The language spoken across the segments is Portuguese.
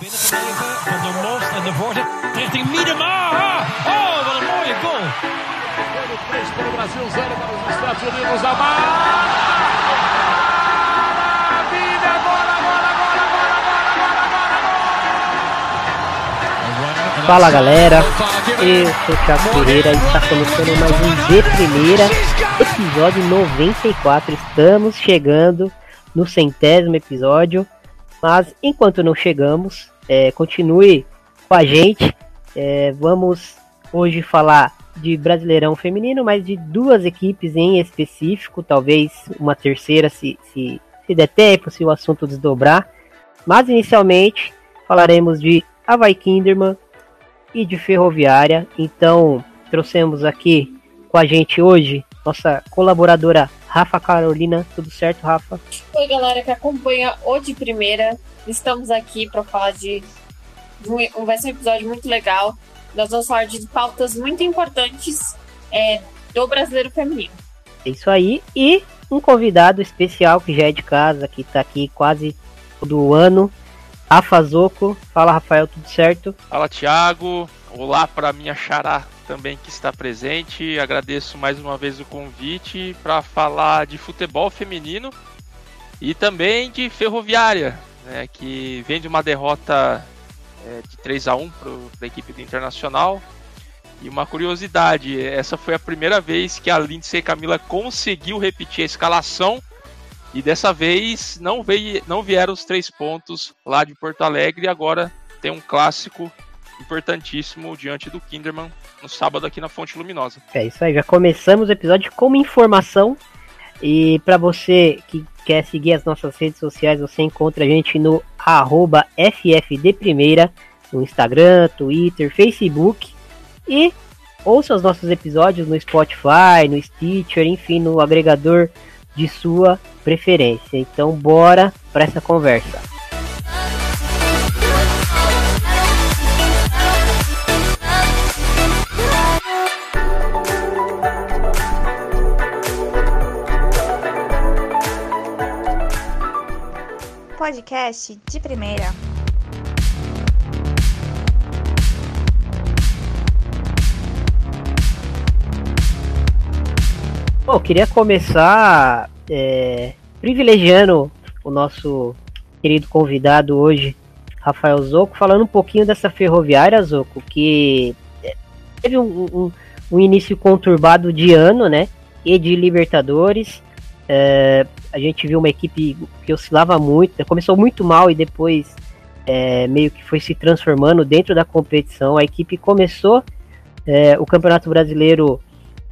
binnengebleven van de Most en de voorzet richting Miedema. Oh, wat een mooie goal. 3 para o Brasil, 0 para os Estados Unidos. Maravilha! Bola, bola, bola, bola, bola, bola, bola, Fala galera, eu sou o Thiago Pereira e está começando mais um De Primeira, episódio 94. Estamos chegando no centésimo episódio, mas enquanto não chegamos, é, continue com a gente. É, vamos hoje falar de Brasileirão Feminino, mas de duas equipes em específico, talvez uma terceira se, se, se der tempo, se o assunto desdobrar. Mas inicialmente falaremos de Havaí Kinderman e de Ferroviária. Então trouxemos aqui com a gente hoje nossa colaboradora Rafa Carolina. Tudo certo, Rafa? Oi, galera que acompanha o de primeira. Estamos aqui para falar de. um- Vai ser um episódio muito legal. Nós vamos falar de pautas muito importantes é, do brasileiro feminino. É isso aí. E um convidado especial que já é de casa, que tá aqui quase todo ano. Rafa Zoco. Fala, Rafael, tudo certo? Fala Thiago, olá para minha xará também que está presente. Agradeço mais uma vez o convite para falar de futebol feminino e também de Ferroviária, né, que vem de uma derrota é, de 3 a 1 para a equipe do Internacional. E uma curiosidade, essa foi a primeira vez que a Lindsay Camila conseguiu repetir a escalação e dessa vez não, veio, não vieram os três pontos lá de Porto Alegre e agora tem um clássico importantíssimo diante do Kinderman no sábado aqui na Fonte Luminosa. É isso aí, já começamos o episódio como informação. E para você que quer seguir as nossas redes sociais, você encontra a gente no arroba FFDprimeira, no Instagram, Twitter, Facebook. E ouça os nossos episódios no Spotify, no Stitcher, enfim, no agregador de sua preferência. Então bora para essa conversa. Podcast de primeira. Bom, queria começar é, privilegiando o nosso querido convidado hoje, Rafael Zoco, falando um pouquinho dessa ferroviária, Zoco, que é, teve um, um- um início conturbado de ano, né? E de Libertadores. É, a gente viu uma equipe que oscilava muito, né, começou muito mal e depois é, meio que foi se transformando dentro da competição. A equipe começou é, o Campeonato Brasileiro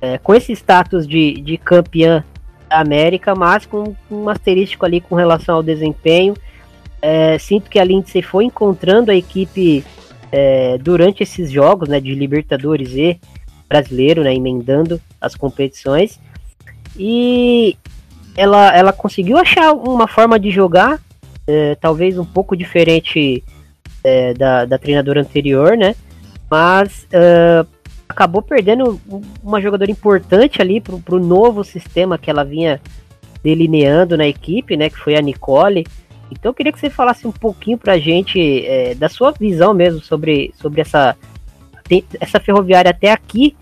é, com esse status de, de campeã da América, mas com um asterístico ali com relação ao desempenho. É, sinto que a Lindsay foi encontrando a equipe é, durante esses jogos né, de Libertadores e brasileiro, né, emendando as competições. E ela, ela conseguiu achar uma forma de jogar, é, talvez um pouco diferente é, da, da treinadora anterior, né? Mas é, acabou perdendo um- uma jogadora importante ali pro, pro novo sistema que ela vinha delineando na equipe, né? Que foi a Nicole. Então eu queria que você falasse um pouquinho pra gente é, da sua visão mesmo sobre, sobre essa, essa ferroviária até aqui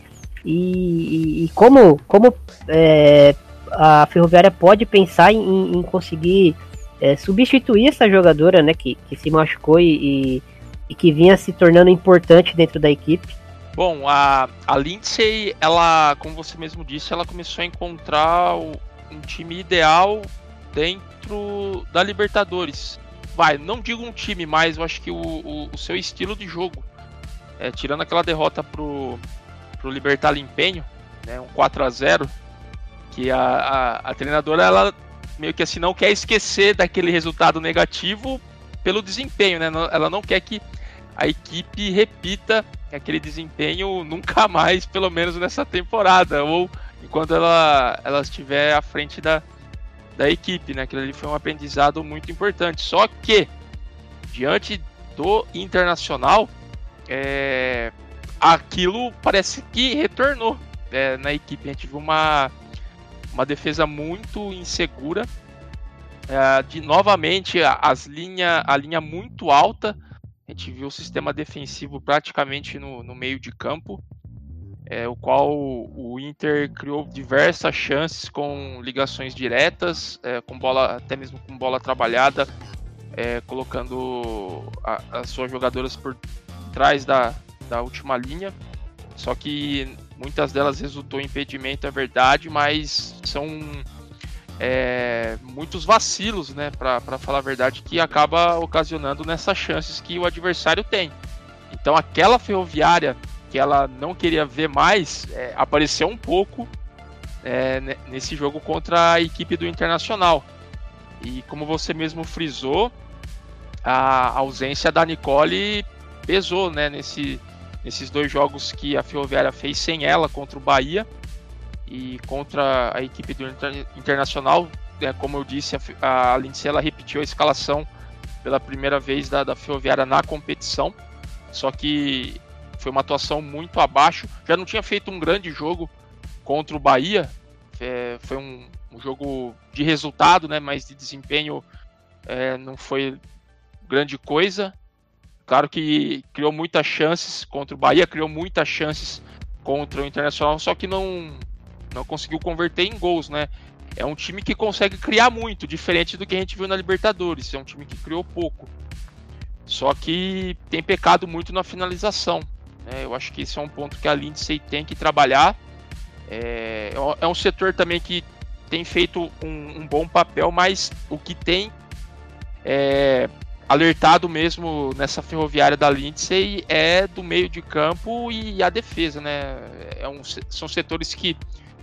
e, e como, como é, a ferroviária pode pensar em, em conseguir é, substituir essa jogadora, né? Que, que se machucou e, e, e que vinha se tornando importante dentro da equipe. Bom, a, a Lindsay, ela, como você mesmo disse, ela começou a encontrar o- um time ideal dentro da Libertadores. Vai, não digo um time, mas eu acho que o, o- o seu estilo de jogo. É, tirando aquela derrota pro, pro Libertar Limpenho, né, um 4 a 0 que a, a, a treinadora, ela meio que assim, não quer esquecer daquele resultado negativo pelo desempenho, né? Ela não quer que a equipe repita aquele desempenho nunca mais, pelo menos nessa temporada, ou enquanto ela, ela estiver à frente da, da equipe, né? Aquilo ali foi um aprendizado muito importante. Só que, diante do Internacional, é, aquilo parece que retornou é, na equipe. A gente viu uma, uma defesa muito insegura. é, de novamente as linha, a linha muito alta A gente viu o sistema defensivo praticamente no, no meio de campo, é, o qual o Inter criou diversas chances com ligações diretas, é, com bola, até mesmo com bola trabalhada, é, colocando a, as suas jogadoras por trás da, da última linha. Só que muitas delas resultou em impedimento, é verdade, mas são é, muitos vacilos, né, para falar a verdade, que acaba ocasionando nessas chances que o adversário tem. Então aquela ferroviária que ela não queria ver mais é, apareceu um pouco é, nesse jogo contra a equipe do Internacional. E como você mesmo frisou, a ausência da Nicole pesou né, nesse, nesses dois jogos que a Ferroviária fez sem ela contra o Bahia e contra a equipe do Internacional. É, como eu disse, a, a Lindsay ela repetiu a escalação pela primeira vez da, da Ferroviária na competição. Só que foi uma atuação muito abaixo. Já não tinha feito um grande jogo contra o Bahia. É, foi um, um, jogo de resultado, né, mas de desempenho é, não foi grande coisa. Claro que criou muitas chances contra o Bahia, criou muitas chances contra o Internacional, só que não, não conseguiu converter em gols, né? É um time que consegue criar muito, diferente do que a gente viu na Libertadores. É um time que criou pouco. Só que tem pecado muito na finalização. Né? Eu acho que esse é um ponto que a Lindsay tem que trabalhar. É, é um setor também que tem feito um, um bom papel, mas o que tem é, alertado mesmo nessa ferroviária da Lindsay é do meio de campo e a defesa, né? É um, são setores que,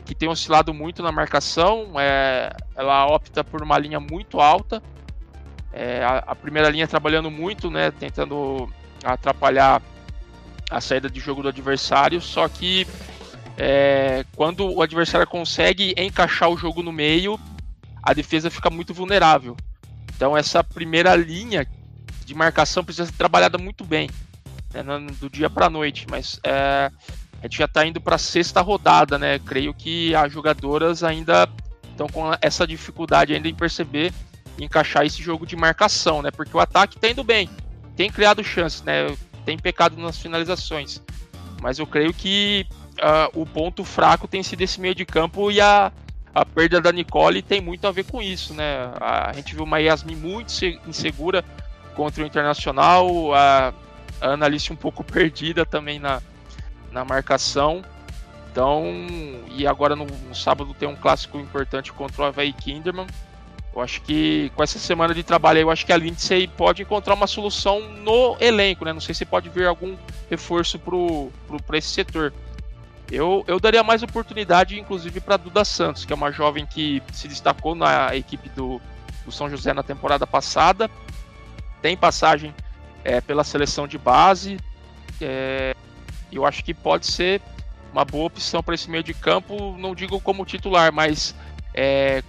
que têm oscilado muito na marcação. É, ela opta por uma linha muito alta. É, a, a, primeira linha trabalhando muito, né? Tentando atrapalhar a saída de jogo do adversário. Só que é, quando o adversário consegue encaixar o jogo no meio, a defesa fica muito vulnerável. Então essa primeira linha de marcação precisa ser trabalhada muito bem, né, do dia para noite. Mas é, a gente já está indo para sexta rodada, né? Creio que as jogadoras ainda estão com essa dificuldade ainda em perceber e encaixar esse jogo de marcação, né? Porque o ataque está indo bem, tem criado chances, né? Tem pecado nas finalizações, mas eu creio que uh, o ponto fraco tem sido esse meio de campo e a a perda da Nicole tem muito a ver com isso, né? A, gente viu uma Yasmin muito insegura contra o Internacional, a, a Annalise um pouco perdida também na, na marcação. Então, e agora no, no, sábado tem um clássico importante contra o Havaí Kinderman. Eu acho que com essa semana de trabalho eu acho que a Lindsay pode encontrar uma solução no elenco, né? Não sei se pode vir algum reforço para esse setor. Eu, eu daria mais oportunidade, inclusive, para Duda Santos, que é uma jovem que se destacou na equipe do, do São José na temporada passada. Tem passagem é, pela seleção de base. É, eu acho que pode ser uma boa opção para esse meio de campo. Não digo como titular, mas é,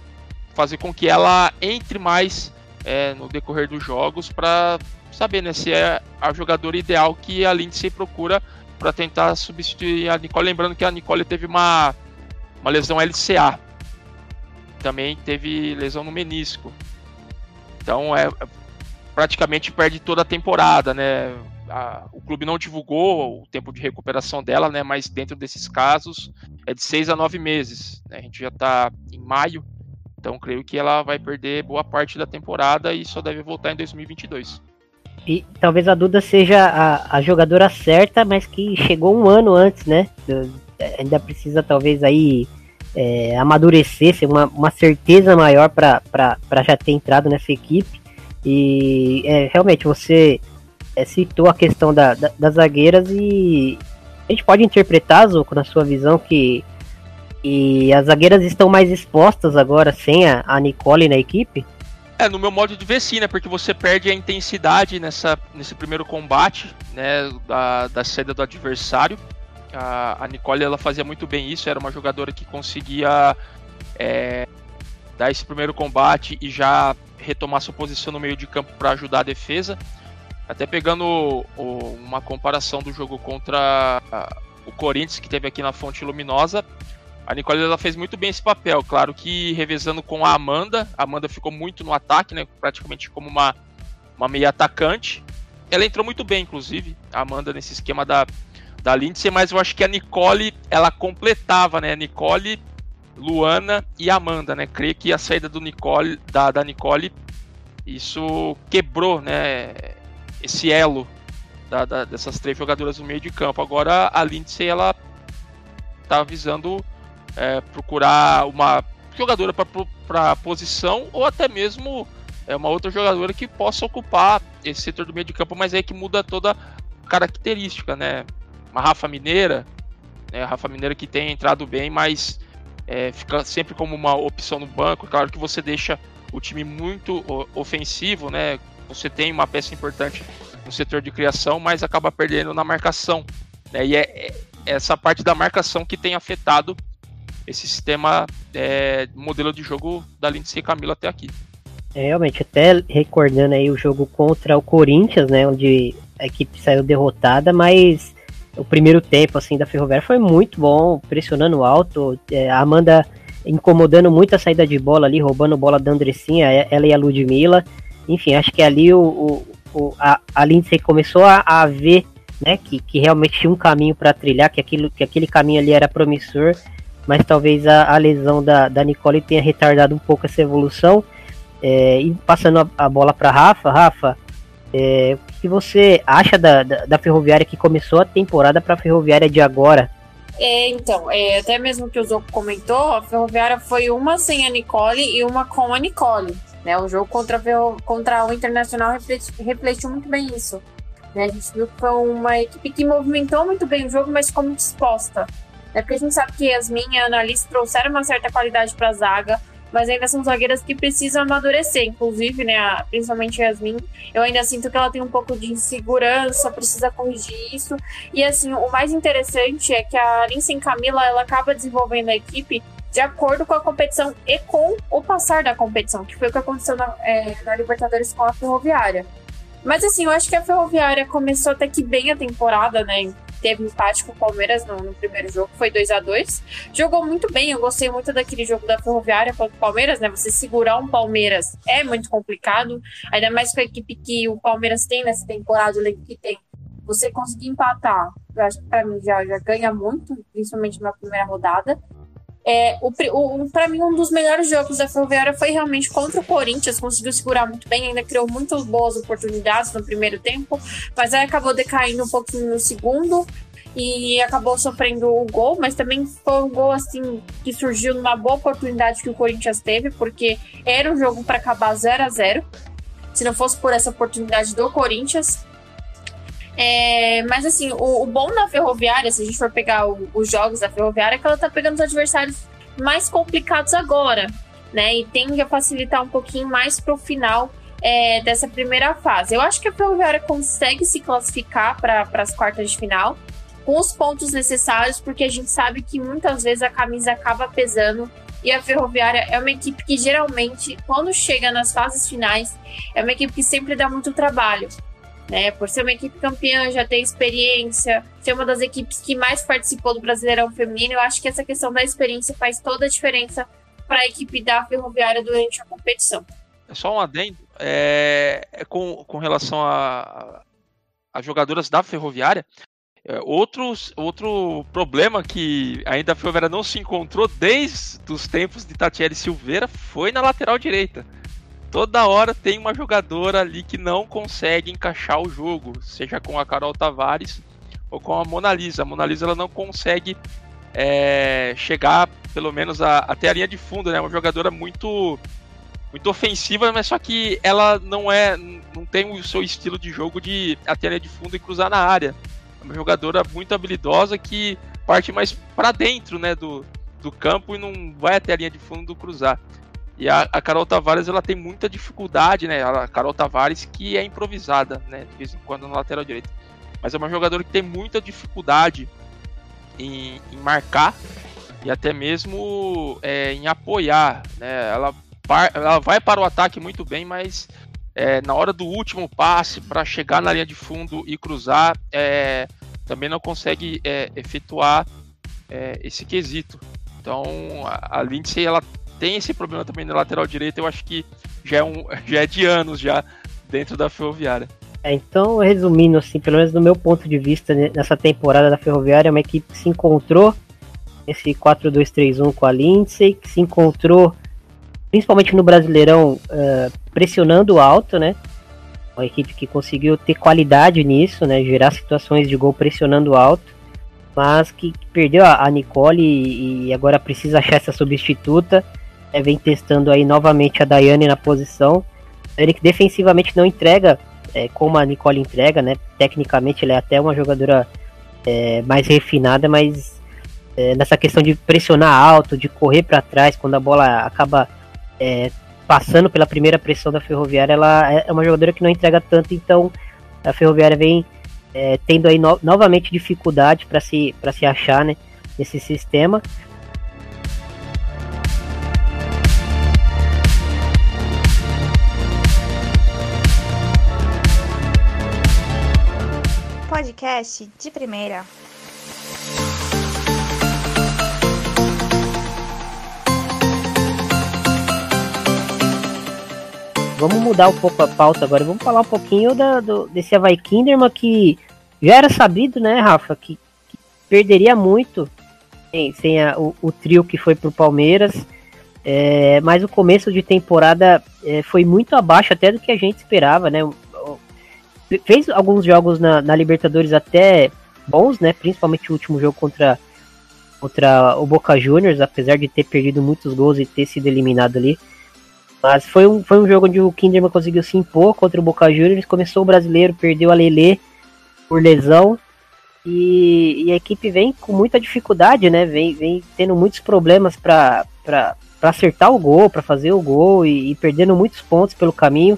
fazer com que ela entre mais é, no decorrer dos jogos para saber né, se é a jogadora ideal que a Lindsay procura para tentar substituir a Nicole. Lembrando que a Nicole teve uma, uma lesão LCA. Também teve lesão no menisco. Então é praticamente perde toda a temporada, né? A, o clube não divulgou o tempo de recuperação dela, né? Mas dentro desses casos é de seis a nove meses. Né? A gente já está em maio, então creio que ela vai perder boa parte da temporada e só deve voltar em 2022. E talvez a Duda seja a, a jogadora certa, mas que chegou um ano antes, né? Ainda precisa talvez aí é, amadurecer, ser uma, uma certeza maior para já ter entrado nessa equipe. E é, realmente você é, citou a questão da, da, das zagueiras e a gente pode interpretar, Zuko, na sua visão, que, que as zagueiras estão mais expostas agora sem a, a Nicole na equipe? É, no meu modo de ver sim, né? Porque você perde a intensidade nessa, nesse primeiro combate, né? Da, da saída do adversário. A, a Nicole, ela fazia muito bem isso, era uma jogadora que conseguia é, dar esse primeiro combate e já retomar sua posição no meio de campo para ajudar a defesa. Até pegando o, uma comparação do jogo contra o Corinthians, que teve aqui na Fonte Luminosa, a Nicole ela fez muito bem esse papel, claro que revezando com a Amanda. A Amanda ficou muito no ataque, né, praticamente como uma, uma meia atacante. ela entrou muito bem, inclusive, a Amanda nesse esquema da, da Lindsay, mas eu acho que a Nicole, ela completava, né? Nicole, Luana e Amanda, né? Creio que a saída do Nicole, da, da Nicole, isso quebrou, né? Esse elo da, da, dessas três jogadoras no meio de campo. Agora a Lindsay, ela tá visando é, procurar uma jogadora para a posição ou até mesmo é uma outra jogadora que possa ocupar esse setor do meio de campo, mas é que muda toda a característica, né? Uma Rafa Mineira, né? A Rafa Mineira que tem entrado bem, mas é, fica sempre como uma opção no banco. Claro que você deixa o time muito ofensivo, né? Você tem uma peça importante no setor de criação, mas acaba perdendo na marcação. Né? E é, é essa parte da marcação que tem afetado esse sistema é, modelo de jogo da Lindsay Camila até aqui. É, realmente, até recordando aí o jogo contra o Corinthians, né, onde a equipe saiu derrotada, mas o primeiro tempo assim da Ferroviária foi muito bom, pressionando alto, é, a Amanda incomodando muito a saída de bola ali, roubando bola da Andressinha, é, ela e a Ludmilla. Enfim, acho que ali o, o, o a, a Lindsay começou a, a ver né, que, que realmente tinha um caminho para trilhar, que, aquilo, que aquele caminho ali era promissor, mas talvez a, a lesão da, da Nicole tenha retardado um pouco essa evolução. É, e passando a, a bola para Rafa, Rafa, é, o que você acha da, da, da Ferroviária que começou a temporada para a Ferroviária de agora? É, então, é, até mesmo que o Zoco comentou, a Ferroviária foi uma sem a Nicole e uma com a Nicole. Né? O jogo contra, contra o Internacional refleti, refletiu muito bem isso. Né? A gente viu que foi uma equipe que movimentou muito bem o jogo, mas ficou muito disposta. É porque a gente sabe que Yasmin e a Annalise trouxeram uma certa qualidade para a zaga, mas ainda são zagueiras que precisam amadurecer. Inclusive, né, principalmente Yasmin, eu ainda sinto que ela tem um pouco de insegurança, precisa corrigir isso. E assim, o mais interessante é que a Lindsay Camila, ela acaba desenvolvendo a equipe de acordo com a competição e com o passar da competição, que foi o que aconteceu na, é, na Libertadores com a Ferroviária. Mas assim, eu acho que a Ferroviária começou até que bem a temporada, né? Teve empate com o Palmeiras no, no primeiro jogo, foi 2 a 2 Jogou muito bem, eu gostei muito daquele jogo da Ferroviária contra o Palmeiras, né? Você segurar um Palmeiras é muito complicado, ainda mais com a equipe que o Palmeiras tem nessa temporada, o elenco que tem. Você conseguir empatar, eu acho que pra mim já, já ganha muito, principalmente na primeira rodada. É, o, o, para mim, um dos melhores jogos da Ferroviária foi realmente contra o Corinthians. Conseguiu segurar muito bem, ainda criou muitas boas oportunidades no primeiro tempo, mas aí acabou decaindo um pouquinho no segundo e acabou sofrendo o gol, mas também foi um gol assim que surgiu numa boa oportunidade que o Corinthians teve, porque era um jogo para acabar 0 a 0 se não fosse por essa oportunidade do Corinthians. É, mas assim, o, o, bom da Ferroviária, se a gente for pegar o, os jogos da Ferroviária, é que ela tá pegando os adversários mais complicados agora, né? E tende a facilitar um pouquinho mais pro final é, dessa primeira fase. Eu acho que a Ferroviária consegue se classificar para as quartas de final com os pontos necessários, porque a gente sabe que muitas vezes a camisa acaba pesando e a Ferroviária é uma equipe que geralmente, quando chega nas fases finais, é uma equipe que sempre dá muito trabalho né? Por ser uma equipe campeã, já ter experiência, ser uma das equipes que mais participou do Brasileirão Feminino, eu acho que essa questão da experiência faz toda a diferença para a equipe da Ferroviária durante a competição. É só um adendo, é, é com, com relação a, a jogadoras da Ferroviária, é, outros, outro problema que ainda a Ferroviária não se encontrou desde os tempos de Tatiele Silveira foi na lateral direita toda hora tem uma jogadora ali que não consegue encaixar o jogo, seja com a Carol Tavares ou com a Mona Lisa. A Mona Lisa ela não consegue é, chegar, pelo menos, a, até a linha de fundo, né? Uma jogadora muito muito ofensiva, mas só que ela não é, não tem o seu estilo de jogo de até a linha de fundo e cruzar na área. É uma jogadora muito habilidosa que parte mais para dentro, né, do, do campo e não vai até a linha de fundo cruzar. E a, a, Carol Tavares ela tem muita dificuldade, né? A Carol Tavares que é improvisada, né? De vez em quando na lateral direita. Mas é uma jogadora que tem muita dificuldade em, em marcar e até mesmo é, em apoiar, né? Ela, ela vai para o ataque muito bem, mas é, na hora do último passe para chegar na linha de fundo e cruzar, é, também não consegue é, efetuar é, esse quesito. Então a, a Lindsay ela tem esse problema também na lateral direita, eu acho que já é, um, já é de anos já dentro da Ferroviária. É, então, resumindo, assim, pelo menos do meu ponto de vista, né, nessa temporada da Ferroviária, é uma equipe que se encontrou esse 4-2-3-1 com a Lindsay, que se encontrou principalmente no Brasileirão uh, pressionando alto, né? Uma equipe que conseguiu ter qualidade nisso, né? Gerar situações de gol pressionando alto, mas que perdeu a, a Nicole e, e, agora precisa achar essa substituta. É, vem testando aí novamente a Daiane na posição. Ele que defensivamente não entrega é, como a Nicole entrega, né? Tecnicamente ela é até uma jogadora é, mais refinada, mas é, nessa questão de pressionar alto, de correr para trás quando a bola acaba é, passando pela primeira pressão da Ferroviária, ela é, é uma jogadora que não entrega tanto, então a Ferroviária vem tendo aí no, novamente dificuldade para se, se achar né, nesse sistema. Podcast de primeira. Vamos mudar um pouco a pauta agora. Vamos falar um pouquinho da, do, desse Havaí Kinderman que já era sabido, né, Rafa, que, que perderia muito sem, sem a, o, o, trio que foi pro Palmeiras. É, mas o começo de temporada é, foi muito abaixo até do que a gente esperava, né? Fez alguns jogos na, na Libertadores até bons, né? Principalmente o último jogo contra, contra o Boca Juniors, apesar de ter perdido muitos gols e ter sido eliminado ali. Mas foi um, foi um jogo onde o Kinderman conseguiu se impor contra o Boca Juniors. Começou o brasileiro, perdeu a Lele por lesão. E, e, a equipe vem com muita dificuldade, né? Vem, vem tendo muitos problemas para acertar o gol, para fazer o gol e, e, perdendo muitos pontos pelo caminho.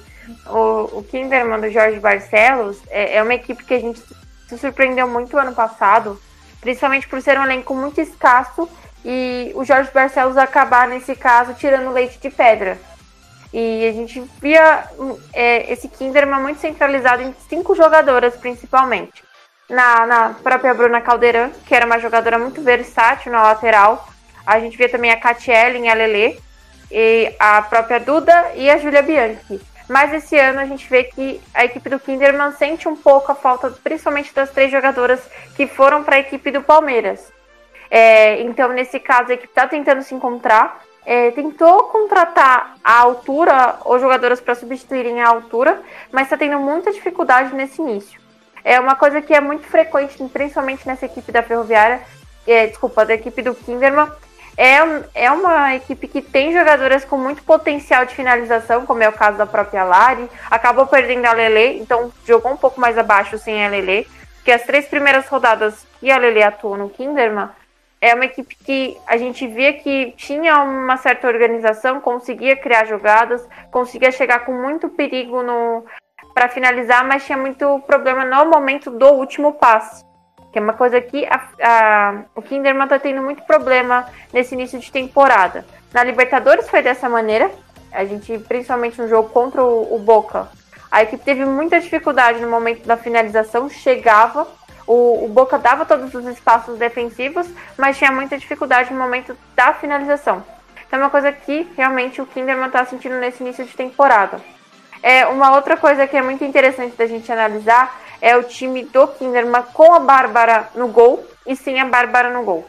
O, o Kinderman do Jorge Barcelos é, é uma equipe que a gente se surpreendeu muito ano passado, principalmente por ser um elenco muito escasso e o Jorge Barcelos acabar, nesse caso, tirando leite de pedra. E a gente via é, esse Kinderman muito centralizado em cinco jogadoras, principalmente. Na, na própria Bruna Caldeirão, que era uma jogadora muito versátil na lateral. A gente via também a Catiele, a Lele, e a própria Duda e a Julia Bianchi. Mas esse ano a gente vê que a equipe do Kinderman sente um pouco a falta, principalmente das três jogadoras que foram para a equipe do Palmeiras. É, então, nesse caso, a equipe está tentando se encontrar é, tentou contratar a altura ou jogadoras para substituírem a altura, mas está tendo muita dificuldade nesse início. É uma coisa que é muito frequente, principalmente nessa equipe da Ferroviária, é, desculpa, da equipe do Kinderman. É, é uma equipe que tem jogadoras com muito potencial de finalização, como é o caso da própria Lari. Acabou perdendo a Lele, então jogou um pouco mais abaixo sem a Lele. Porque as três primeiras rodadas que a Lele atuou no Kinderman, é uma equipe que a gente via que tinha uma certa organização, conseguia criar jogadas, conseguia chegar com muito perigo no para finalizar, mas tinha muito problema no momento do último passe. Que é uma coisa que a, a, o Kinderman está tendo muito problema nesse início de temporada. Na Libertadores foi dessa maneira. A gente, principalmente no jogo contra o, o Boca, a equipe teve muita dificuldade no momento da finalização, chegava, o, o, Boca dava todos os espaços defensivos, mas tinha muita dificuldade no momento da finalização. Então é uma coisa que realmente o Kinderman está sentindo nesse início de temporada. É, uma outra coisa que é muito interessante da gente analisar é o time do Kinderman com a Bárbara no gol e sem a Bárbara no gol.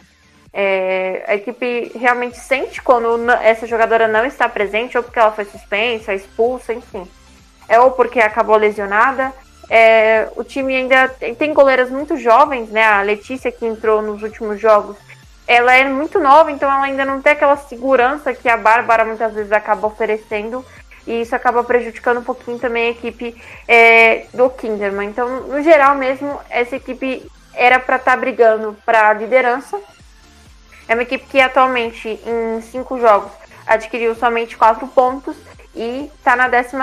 É, a equipe realmente sente quando essa jogadora não está presente, ou porque ela foi suspensa, expulsa, enfim. É, ou porque acabou lesionada. É, o time ainda tem, tem goleiras muito jovens, né? A Letícia que entrou nos últimos jogos, ela é muito nova, então ela ainda não tem aquela segurança que a Bárbara muitas vezes acaba oferecendo. E isso acaba prejudicando um pouquinho também a equipe é, do Kinderman. Então, no geral mesmo, essa equipe era para estar tá brigando para a liderança. É uma equipe que atualmente, em cinco jogos, adquiriu somente quatro pontos e está na 12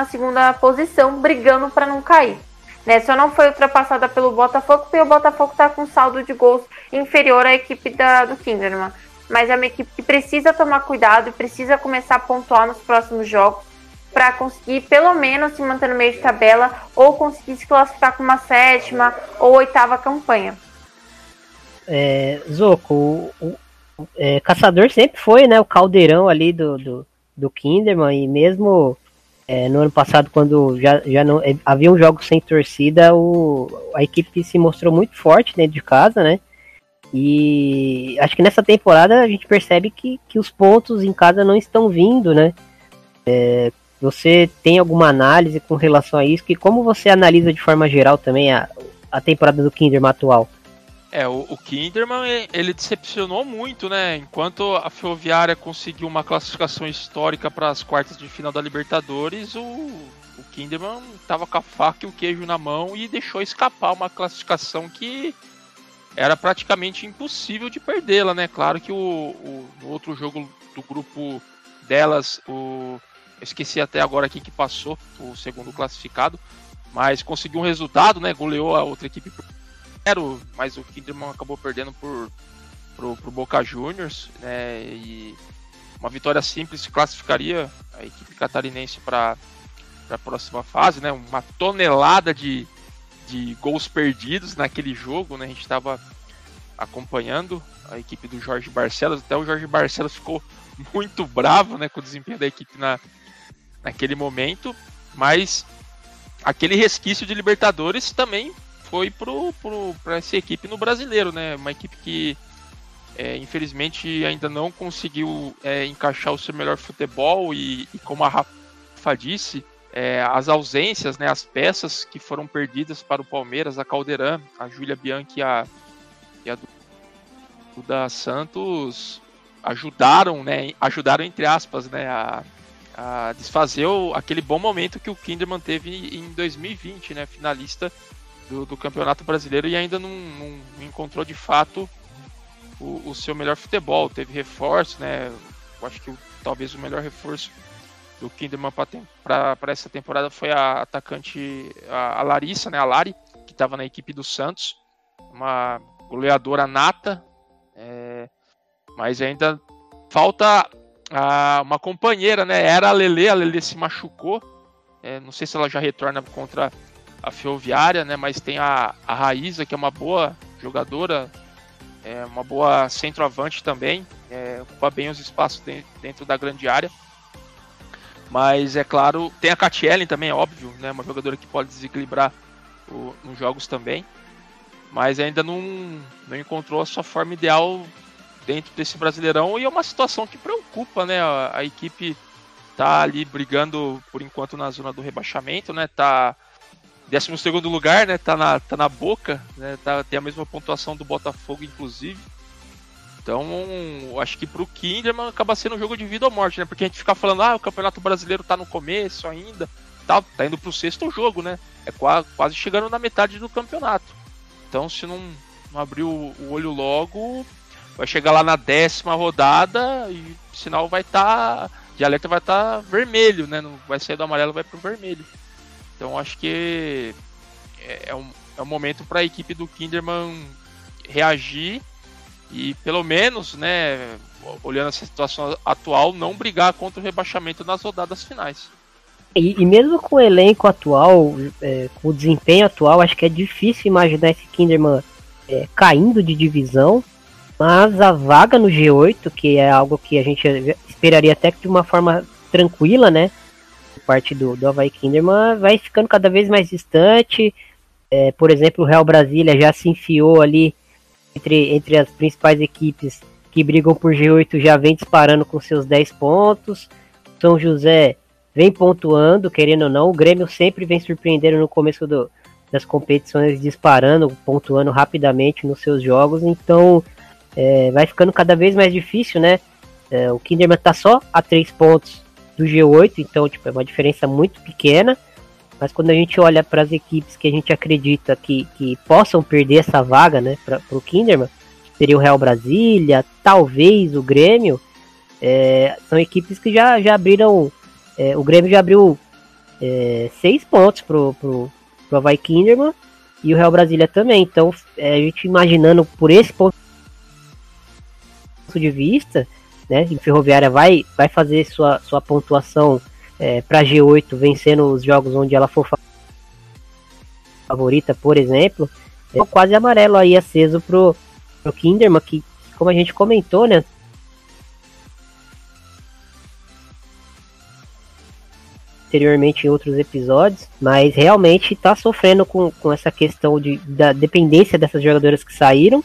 posição, brigando para não cair. Né? Só não foi ultrapassada pelo Botafogo, porque o Botafogo está com saldo de gols inferior à equipe da, do Kinderman. Mas é uma equipe que precisa tomar cuidado e precisa começar a pontuar nos próximos jogos para conseguir pelo menos se manter no meio de tabela ou conseguir se classificar com uma sétima ou oitava campanha. É, Zoco, o, o é, Caçador sempre foi né, o caldeirão ali do, do, do Kinderman e mesmo é, no ano passado, quando já, já não é, havia um jogo sem torcida, o, a equipe se mostrou muito forte dentro de casa, né? E acho que nessa temporada a gente percebe que, que os pontos em casa não estão vindo, né? É, você tem alguma análise com relação a isso? Que como você analisa de forma geral também a, a temporada do Kinderman atual? É, o, o Kinderman ele decepcionou muito, né? Enquanto a Ferroviária conseguiu uma classificação histórica para as quartas de final da Libertadores, o, o Kinderman estava com a faca e o queijo na mão e deixou escapar uma classificação que era praticamente impossível de perdê-la, né? Claro que o, o no outro jogo do grupo delas, o esqueci até agora quem que passou, o segundo classificado, mas conseguiu um resultado, né? Goleou a outra equipe por zero, mas o Kinderman acabou perdendo por pro, pro Boca Juniors, né? E uma vitória simples classificaria a equipe catarinense para a próxima fase, né? Uma tonelada de, de gols perdidos naquele jogo, né? A gente estava acompanhando a equipe do Jorge Barcelos, até o Jorge Barcelos ficou muito bravo, né, com o desempenho da equipe na, naquele momento, mas aquele resquício de Libertadores também foi para essa equipe no brasileiro, né? Uma equipe que é, infelizmente ainda não conseguiu é, encaixar o seu melhor futebol e, e como a Rafa disse, é, as ausências, né, as peças que foram perdidas para o Palmeiras, a Caldeirão, a Júlia Bianchi e a, e a Duda Santos ajudaram, né, ajudaram entre aspas, né, a, a desfazer o, aquele bom momento que o Kinderman teve em 2020, né, finalista do, do Campeonato Brasileiro e ainda não, não, encontrou de fato o, o, seu melhor futebol. Teve reforço, né? Eu acho que o, talvez o melhor reforço do Kinderman para essa temporada foi a atacante a, a Larissa, né, a Lari, que estava na equipe do Santos, uma goleadora nata, é, mas ainda falta a, uma companheira, né? Era a Lele, a Lele se machucou. É, não sei se ela já retorna contra a Ferroviária, né? Mas tem a, a Raíza, que é uma boa jogadora, é uma boa centroavante também, é, ocupa bem os espaços dentro, dentro da grande área. Mas é claro, tem a Catielen também, é óbvio, né? Uma jogadora que pode desequilibrar o, nos jogos também. Mas ainda não, não encontrou a sua forma ideal dentro desse Brasileirão e é uma situação que preocupa, né? A, a, equipe tá ali brigando por enquanto na zona do rebaixamento, né? Tá 12 segundo lugar, né? Tá na, tá na boca, né? Tá, tem a mesma pontuação do Botafogo, inclusive. Então, acho que pro Kinderman acaba sendo um jogo de vida ou morte, né? Porque a gente fica falando, ah, o Campeonato Brasileiro tá no começo ainda, tá, tá indo pro sexto jogo, né? É quase, quase chegando na metade do campeonato. Então, se não, não abrir o, o olho logo, vai chegar lá na décima rodada e o sinal vai estar. Tá, de alerta vai estar tá vermelho, né? Não vai sair do amarelo, vai pro vermelho. Então acho que é, é um, é um momento para a equipe do Kinderman reagir e pelo menos, né, olhando essa situação atual, não brigar contra o rebaixamento nas rodadas finais. E, e mesmo com o elenco atual, é, com o desempenho atual, acho que é difícil imaginar esse Kinderman é, caindo de divisão mas a vaga no G8, que é algo que a gente esperaria até que de uma forma tranquila, né? Parte do, do Havaí Kinderman, vai ficando cada vez mais distante. É, por exemplo, o Real Brasília já se enfiou ali entre, entre as principais equipes que brigam por G8, já vem disparando com seus 10 pontos. São José vem pontuando, querendo ou não. O Grêmio sempre vem surpreendendo no começo do, das competições, disparando, pontuando rapidamente nos seus jogos. Então, é, vai ficando cada vez mais difícil, né? É, o Kinderman tá só a 3 pontos do G8, então tipo, é uma diferença muito pequena. Mas quando a gente olha para as equipes que a gente acredita que, que possam perder essa vaga né, para o Kinderman, seria o Real Brasília, talvez o Grêmio, é, são equipes que já, já abriram. É, o Grêmio já abriu é, seis pontos pro, pro, pro Havaí Kinderman e o Real Brasília também. Então, é, a gente imaginando por esse ponto ponto de vista, né? E Ferroviária vai, vai fazer sua, sua pontuação é, para G8, vencendo os jogos onde ela for favorita, por exemplo. É quase amarelo aí aceso pro, pro Kinderman, que, como a gente comentou, né? anteriormente em outros episódios, mas realmente está sofrendo com, com essa questão de, da dependência dessas jogadoras que saíram,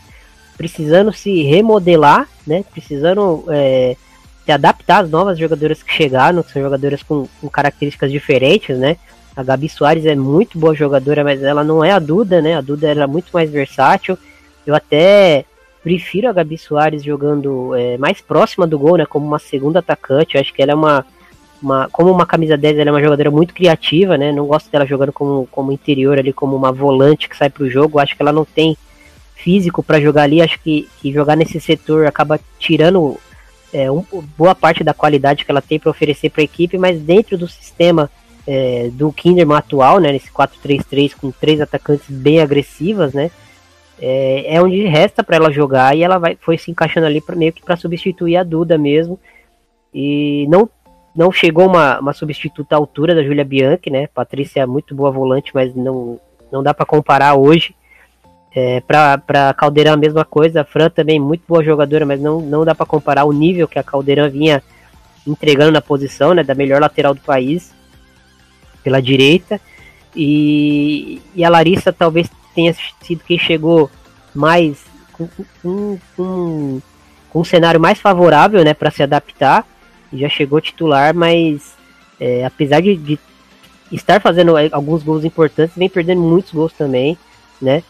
precisando se remodelar, né? Precisando é, se adaptar às novas jogadoras que chegaram, que são jogadoras com, com características diferentes, né? A Gabi Soares é muito boa jogadora, mas ela não é a Duda, né? A Duda era muito mais versátil. Eu até prefiro a Gabi Soares jogando é, mais próxima do gol, né? Como uma segunda atacante. Eu acho que ela é uma, uma. Como uma camisa 10, ela é uma jogadora muito criativa, né? Não gosto dela jogando como, como interior ali, como uma volante que sai pro jogo. Eu acho que ela não tem físico para jogar ali. Acho que, que jogar nesse setor acaba tirando é, um, boa parte da qualidade que ela tem para oferecer para a equipe, mas dentro do sistema é, do Kinderman atual, né? Nesse 4-3-3 com três atacantes bem agressivas, né? é, é onde resta para ela jogar e ela vai, foi se encaixando ali pra, meio que para substituir a Duda mesmo. E não não chegou uma, uma substituta à altura da Julia Bianchi, né? Patrícia é muito boa volante, mas não, não dá para comparar hoje. É, para Caldeirão a mesma coisa, a Fran também muito boa jogadora, mas não, não dá para comparar o nível que a Caldeirão vinha entregando na posição, né, da melhor lateral do país, pela direita. E, e a Larissa talvez tenha sido quem chegou mais com, com, com, com um cenário mais favorável, né, para se adaptar. Já chegou titular, mas é, apesar de, de, estar fazendo alguns gols importantes, vem perdendo muitos gols também, né?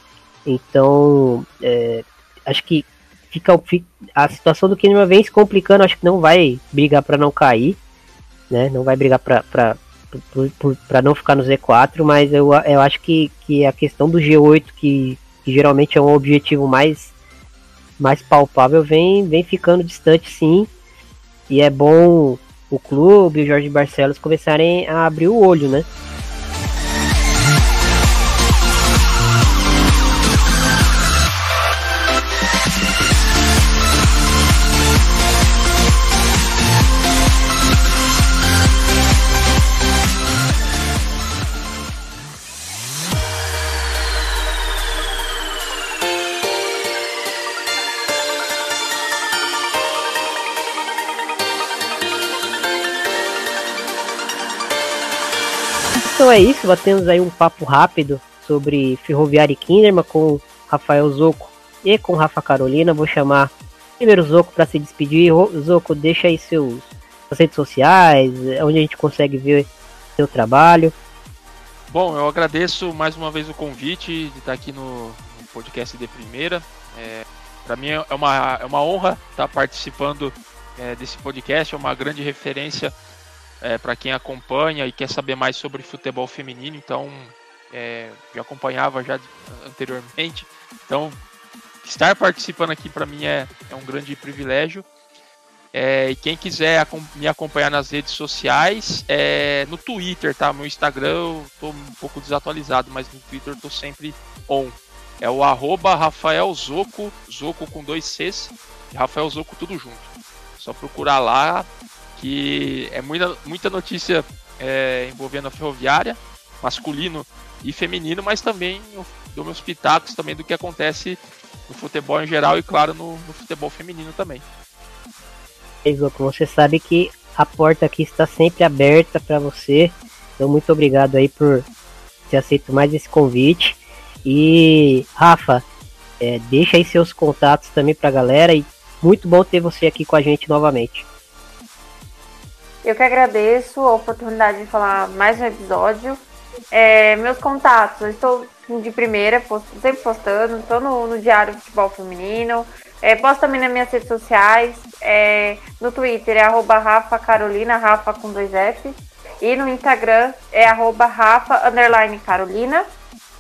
Então, é, acho que fica, a situação do Kinderman vem se complicando. Acho que não vai brigar para não cair, né? Não vai brigar para para não ficar no Z4, mas eu, eu acho que, que a questão do G8, que, que geralmente é um objetivo mais, mais palpável, vem, vem ficando distante sim. E é bom o clube o Jorge Barcelos começarem a abrir o olho, né? É isso, batemos aí um papo rápido sobre Ferroviária e Kinderman com Rafael Zoco e com Rafa Carolina. Vou chamar primeiro Zoco para se despedir. Zoco, deixa aí seus suas redes sociais, onde a gente consegue ver seu trabalho. Bom, eu agradeço mais uma vez o convite de estar aqui no, no podcast de primeira. É, para mim é uma, é uma honra estar participando é, desse podcast, é uma grande referência é, para quem acompanha e quer saber mais sobre futebol feminino, então é, já acompanhava já anteriormente. Então, estar participando aqui para mim é, é, um grande privilégio. É, e quem quiser me acompanhar nas redes sociais, é, no Twitter, tá? Meu Instagram eu tô um pouco desatualizado, mas no Twitter eu tô sempre on. É o arroba Rafael Zoco, Zoco com dois Cs, Rafael Zoco tudo junto. Só procurar lá, que é muita, muita notícia é, envolvendo a ferroviária, masculino e feminino, mas também eu dou meus pitacos também do que acontece no futebol em geral e, claro, no, no futebol feminino também. Exato, você sabe que a porta aqui está sempre aberta para você. Então, muito obrigado aí por ter aceito mais esse convite. E, Rafa, é, deixa aí seus contatos também para a galera e muito bom ter você aqui com a gente novamente. Eu que agradeço a oportunidade de falar mais um episódio. É, meus contatos, eu estou de primeira, posto, sempre postando, estou no, no Diário Futebol Feminino, é, posto também nas minhas redes sociais, é, no Twitter é arroba Rafa Carolina, Rafa com dois F, e no Instagram é arroba Rafa underline Carolina.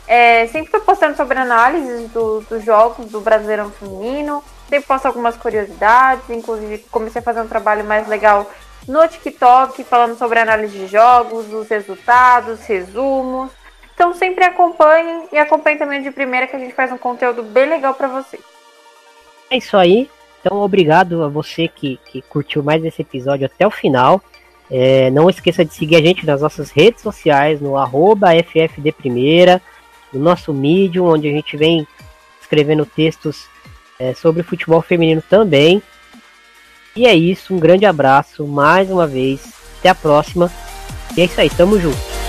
É, sempre estou postando sobre análises do, dos jogos do Brasileirão Feminino, sempre posto algumas curiosidades, inclusive comecei a fazer um trabalho mais legal no TikTok, falando sobre análise de jogos, os resultados, resumos. Então sempre acompanhem e acompanhem também de primeira que a gente faz um conteúdo bem legal para vocês. É isso aí. Então obrigado a você que, que curtiu mais esse episódio até o final. É, não esqueça de seguir a gente nas nossas redes sociais, no arroba FFDPrimeira, no nosso Medium, onde a gente vem escrevendo textos é, sobre futebol feminino também. E é isso, um grande abraço mais uma vez. Até a próxima. E é isso aí, tamo junto.